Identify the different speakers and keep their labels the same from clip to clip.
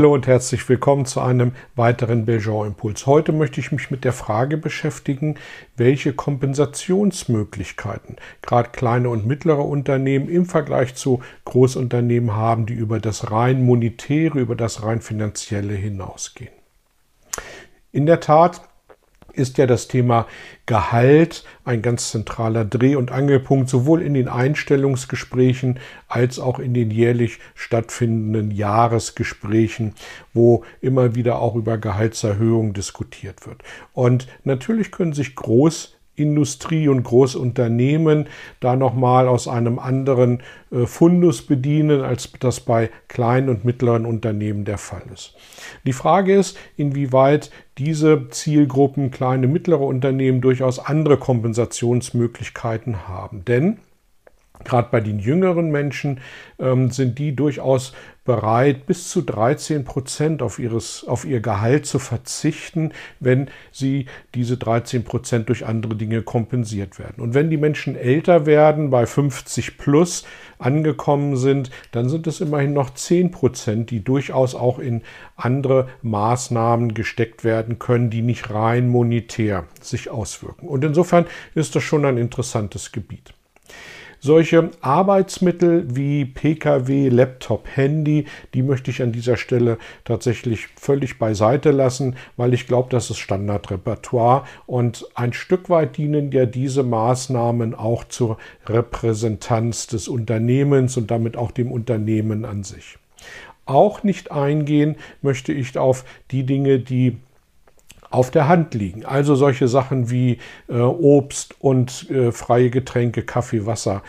Speaker 1: Hallo und herzlich willkommen zu einem weiteren Belgian Impuls. Heute möchte ich mich mit der Frage beschäftigen, welche Kompensationsmöglichkeiten gerade kleine und mittlere Unternehmen im Vergleich zu Großunternehmen haben, die über das rein monetäre, über das rein finanzielle hinausgehen. In der Tat ist ja das Thema Gehalt ein ganz zentraler Dreh- und Angelpunkt, sowohl in den Einstellungsgesprächen als auch in den jährlich stattfindenden Jahresgesprächen, wo immer wieder auch über Gehaltserhöhungen diskutiert wird. Und natürlich können sich Groß Industrie und Großunternehmen da nochmal aus einem anderen äh, Fundus bedienen, als das bei kleinen und mittleren Unternehmen der Fall ist. Die Frage ist, inwieweit diese Zielgruppen, kleine, mittlere Unternehmen, durchaus andere Kompensationsmöglichkeiten haben. Denn Gerade bei den jüngeren Menschen ähm, sind die durchaus bereit, bis zu 13 Prozent auf, auf ihr Gehalt zu verzichten, wenn sie diese 13 Prozent durch andere Dinge kompensiert werden. Und wenn die Menschen älter werden, bei 50 plus angekommen sind, dann sind es immerhin noch 10 Prozent, die durchaus auch in andere Maßnahmen gesteckt werden können, die nicht rein monetär sich auswirken. Und insofern ist das schon ein interessantes Gebiet. Solche Arbeitsmittel wie Pkw, Laptop, Handy, die möchte ich an dieser Stelle tatsächlich völlig beiseite lassen, weil ich glaube, das ist Standardrepertoire und ein Stück weit dienen ja diese Maßnahmen auch zur Repräsentanz des Unternehmens und damit auch dem Unternehmen an sich. Auch nicht eingehen möchte ich auf die Dinge, die auf der Hand liegen. Also solche Sachen wie äh, Obst und äh, freie Getränke, Kaffee, Wasser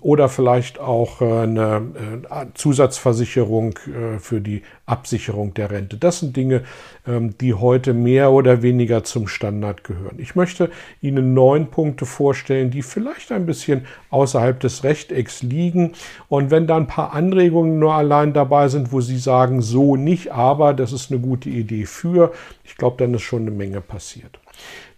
Speaker 1: oder vielleicht auch äh, eine äh, Zusatzversicherung äh, für die Absicherung der Rente. Das sind Dinge, ähm, die heute mehr oder weniger zum Standard gehören. Ich möchte Ihnen neun Punkte vorstellen, die vielleicht ein bisschen außerhalb des Rechtecks liegen. Und wenn da ein paar Anregungen nur allein dabei sind, wo Sie sagen, so nicht, aber das ist eine gute Idee für, ich glaube, dann ist schon eine Menge passiert.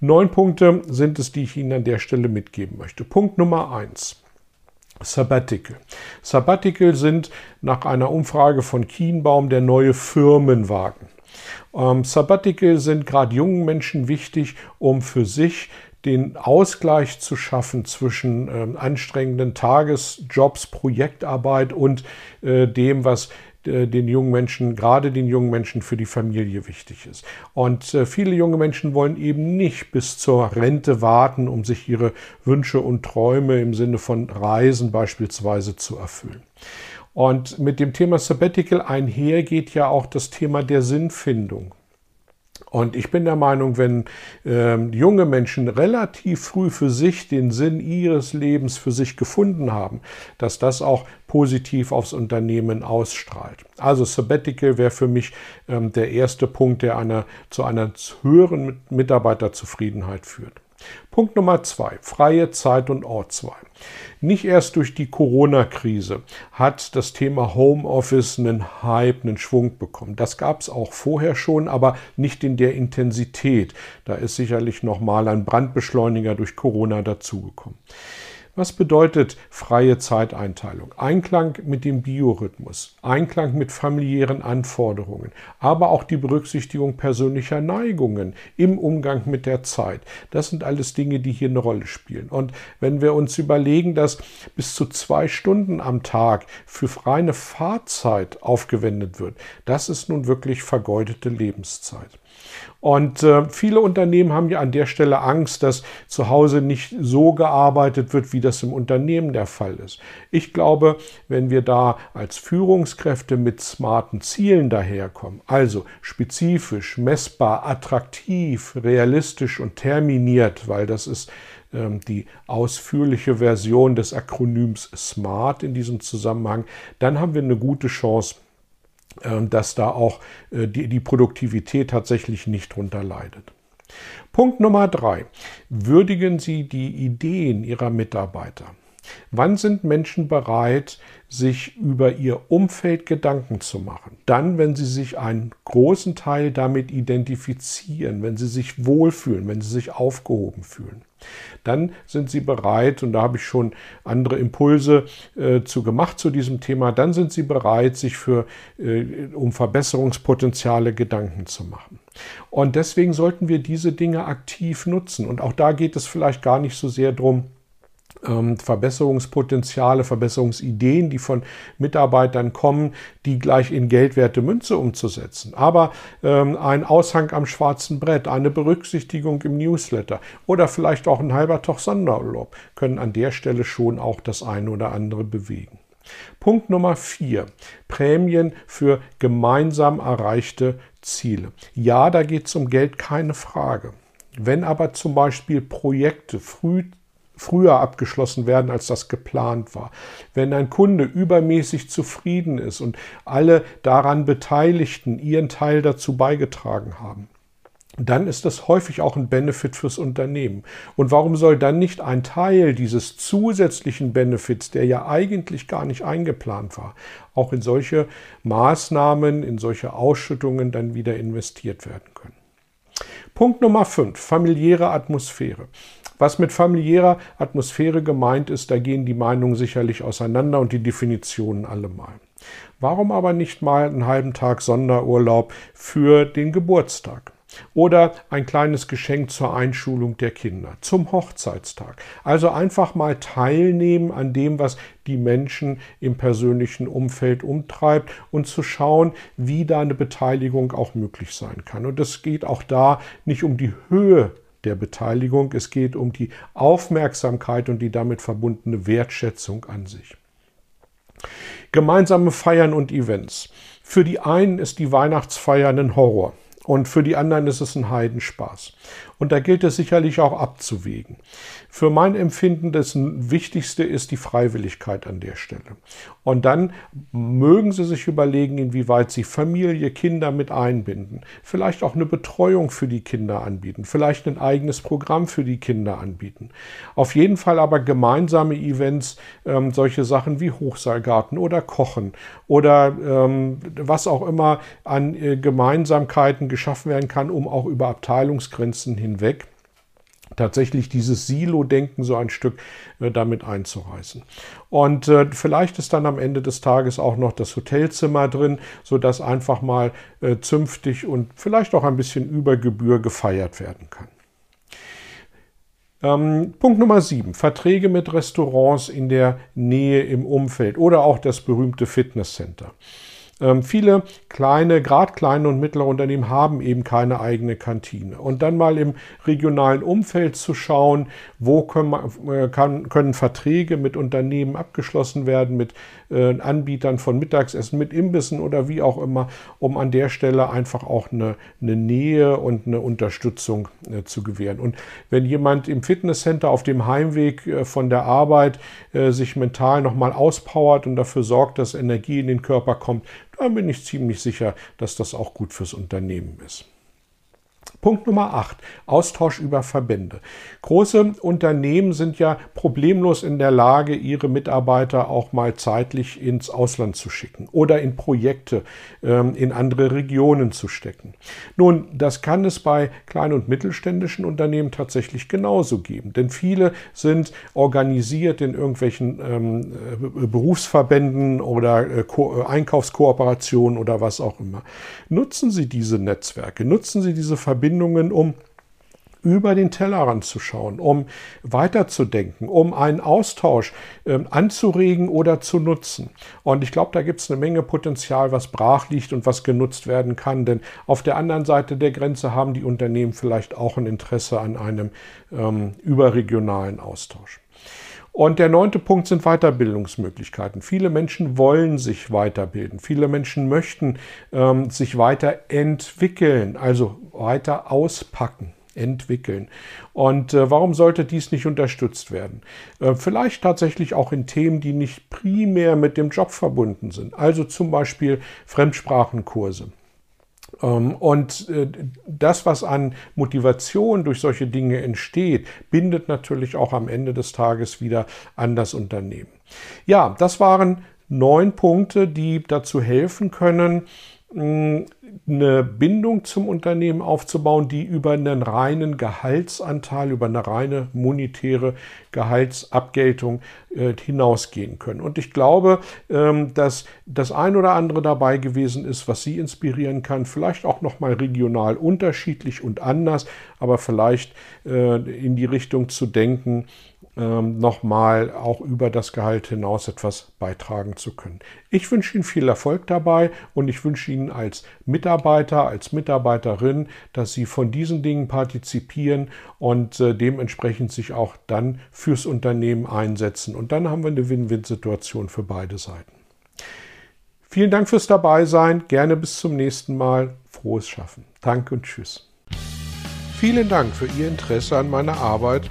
Speaker 1: Neun Punkte sind es, die ich Ihnen an der Stelle mitgeben möchte. Punkt Nummer eins. Sabbatical. Sabbatical sind nach einer Umfrage von Kienbaum der neue Firmenwagen. Ähm, Sabbatical sind gerade jungen Menschen wichtig, um für sich den Ausgleich zu schaffen zwischen äh, anstrengenden Tagesjobs, Projektarbeit und äh, dem, was den jungen Menschen, gerade den jungen Menschen für die Familie wichtig ist. Und äh, viele junge Menschen wollen eben nicht bis zur Rente warten, um sich ihre Wünsche und Träume im Sinne von Reisen beispielsweise zu erfüllen. Und mit dem Thema Sabbatical einher geht ja auch das Thema der Sinnfindung. Und ich bin der Meinung, wenn äh, junge Menschen relativ früh für sich den Sinn ihres Lebens für sich gefunden haben, dass das auch positiv aufs Unternehmen ausstrahlt. Also Sabbatical wäre für mich ähm, der erste Punkt, der einer, zu einer höheren Mitarbeiterzufriedenheit führt. Punkt Nummer zwei, freie Zeit und Ortswahl. Nicht erst durch die Corona-Krise hat das Thema Homeoffice einen Hype, einen Schwung bekommen. Das gab es auch vorher schon, aber nicht in der Intensität. Da ist sicherlich nochmal ein Brandbeschleuniger durch Corona dazugekommen. Was bedeutet freie Zeiteinteilung? Einklang mit dem Biorhythmus, Einklang mit familiären Anforderungen, aber auch die Berücksichtigung persönlicher Neigungen im Umgang mit der Zeit. Das sind alles Dinge, die hier eine Rolle spielen. Und wenn wir uns überlegen, dass bis zu zwei Stunden am Tag für reine Fahrzeit aufgewendet wird, das ist nun wirklich vergeudete Lebenszeit. Und äh, viele Unternehmen haben ja an der Stelle Angst, dass zu Hause nicht so gearbeitet wird, wie das im Unternehmen der Fall ist. Ich glaube, wenn wir da als Führungskräfte mit smarten Zielen daherkommen, also spezifisch, messbar, attraktiv, realistisch und terminiert, weil das ist ähm, die ausführliche Version des Akronyms SMART in diesem Zusammenhang, dann haben wir eine gute Chance, dass da auch äh, die, die Produktivität tatsächlich nicht drunter leidet. Punkt Nummer drei. Würdigen Sie die Ideen Ihrer Mitarbeiter. Wann sind Menschen bereit, sich über ihr Umfeld Gedanken zu machen? Dann, wenn sie sich einen großen Teil damit identifizieren, wenn sie sich wohlfühlen, wenn sie sich aufgehoben fühlen. Dann sind sie bereit, und da habe ich schon andere Impulse äh, zu gemacht zu diesem Thema, dann sind sie bereit, sich für, äh, um Verbesserungspotenziale Gedanken zu machen. Und deswegen sollten wir diese Dinge aktiv nutzen. Und auch da geht es vielleicht gar nicht so sehr darum, Verbesserungspotenziale, Verbesserungsideen, die von Mitarbeitern kommen, die gleich in geldwerte Münze umzusetzen. Aber ähm, ein Aushang am schwarzen Brett, eine Berücksichtigung im Newsletter oder vielleicht auch ein halber Tag Sonderurlaub können an der Stelle schon auch das eine oder andere bewegen. Punkt Nummer vier. Prämien für gemeinsam erreichte Ziele. Ja, da geht es um Geld, keine Frage. Wenn aber zum Beispiel Projekte früh früher abgeschlossen werden, als das geplant war. Wenn ein Kunde übermäßig zufrieden ist und alle daran Beteiligten ihren Teil dazu beigetragen haben, dann ist das häufig auch ein Benefit fürs Unternehmen. Und warum soll dann nicht ein Teil dieses zusätzlichen Benefits, der ja eigentlich gar nicht eingeplant war, auch in solche Maßnahmen, in solche Ausschüttungen dann wieder investiert werden können? Punkt Nummer 5, familiäre Atmosphäre. Was mit familiärer Atmosphäre gemeint ist, da gehen die Meinungen sicherlich auseinander und die Definitionen allemal. Warum aber nicht mal einen halben Tag Sonderurlaub für den Geburtstag? Oder ein kleines Geschenk zur Einschulung der Kinder, zum Hochzeitstag. Also einfach mal teilnehmen an dem, was die Menschen im persönlichen Umfeld umtreibt und zu schauen, wie da eine Beteiligung auch möglich sein kann. Und es geht auch da nicht um die Höhe der Beteiligung. Es geht um die Aufmerksamkeit und die damit verbundene Wertschätzung an sich. Gemeinsame Feiern und Events. Für die einen ist die Weihnachtsfeier ein Horror und für die anderen ist es ein Heidenspaß. Und da gilt es sicherlich auch abzuwägen. Für mein Empfinden das Wichtigste ist die Freiwilligkeit an der Stelle. Und dann mögen Sie sich überlegen, inwieweit Sie Familie, Kinder mit einbinden. Vielleicht auch eine Betreuung für die Kinder anbieten. Vielleicht ein eigenes Programm für die Kinder anbieten. Auf jeden Fall aber gemeinsame Events, ähm, solche Sachen wie Hochseilgarten oder Kochen oder ähm, was auch immer an äh, Gemeinsamkeiten geschaffen werden kann, um auch über Abteilungsgrenzen hinweg tatsächlich dieses Silo-Denken so ein Stück äh, damit einzureißen. Und äh, vielleicht ist dann am Ende des Tages auch noch das Hotelzimmer drin, sodass einfach mal äh, zünftig und vielleicht auch ein bisschen über Gebühr gefeiert werden kann. Ähm, Punkt Nummer 7. Verträge mit Restaurants in der Nähe im Umfeld oder auch das berühmte Fitnesscenter. Ähm, viele kleine, gerade kleine und mittlere Unternehmen haben eben keine eigene Kantine. Und dann mal im regionalen Umfeld zu schauen, wo können, äh, kann, können Verträge mit Unternehmen abgeschlossen werden, mit äh, Anbietern von Mittagsessen, mit Imbissen oder wie auch immer, um an der Stelle einfach auch eine, eine Nähe und eine Unterstützung äh, zu gewähren. Und wenn jemand im Fitnesscenter auf dem Heimweg äh, von der Arbeit äh, sich mental nochmal auspowert und dafür sorgt, dass Energie in den Körper kommt, dann bin ich ziemlich sicher, dass das auch gut fürs Unternehmen ist. Punkt Nummer 8. Austausch über Verbände. Große Unternehmen sind ja problemlos in der Lage, ihre Mitarbeiter auch mal zeitlich ins Ausland zu schicken oder in Projekte ähm, in andere Regionen zu stecken. Nun, das kann es bei kleinen und mittelständischen Unternehmen tatsächlich genauso geben, denn viele sind organisiert in irgendwelchen ähm, äh, Berufsverbänden oder äh, Einkaufskooperationen oder was auch immer. Nutzen Sie diese Netzwerke, nutzen Sie diese Verbände Verbindungen, um über den Tellerrand zu schauen, um weiterzudenken, um einen Austausch äh, anzuregen oder zu nutzen. Und ich glaube, da gibt es eine Menge Potenzial, was brach liegt und was genutzt werden kann. Denn auf der anderen Seite der Grenze haben die Unternehmen vielleicht auch ein Interesse an einem ähm, überregionalen Austausch. Und der neunte Punkt sind Weiterbildungsmöglichkeiten. Viele Menschen wollen sich weiterbilden. Viele Menschen möchten ähm, sich weiterentwickeln, also weiter auspacken. entwickeln. Und äh, warum sollte dies nicht unterstützt werden? Äh, vielleicht tatsächlich auch in Themen, die nicht primär mit dem Job verbunden sind. Also zum Beispiel Fremdsprachenkurse. Ähm, und äh, das, was an Motivation durch solche Dinge entsteht, bindet natürlich auch am Ende des Tages wieder an das Unternehmen. Ja, das waren neun Punkte, die dazu helfen können, eine Bindung zum Unternehmen aufzubauen, die über einen reinen Gehaltsanteil, über eine reine monetäre Gehaltsabgeltung äh, hinausgehen können. Und ich glaube, ähm, dass das ein oder andere dabei gewesen ist, was Sie inspirieren kann, vielleicht auch nochmal regional unterschiedlich und anders, aber vielleicht äh, in die Richtung zu denken, nochmal auch über das Gehalt hinaus etwas beitragen zu können. Ich wünsche Ihnen viel Erfolg dabei und ich wünsche Ihnen als Mitarbeiter, als Mitarbeiterin, dass Sie von diesen Dingen partizipieren und äh, dementsprechend sich auch dann fürs Unternehmen einsetzen. Und dann haben wir eine Win-Win-Situation für beide Seiten. Vielen Dank fürs Dabeisein. Gerne bis zum nächsten Mal. Frohes Schaffen. Danke und Tschüss. Vielen Dank für Ihr Interesse an meiner Arbeit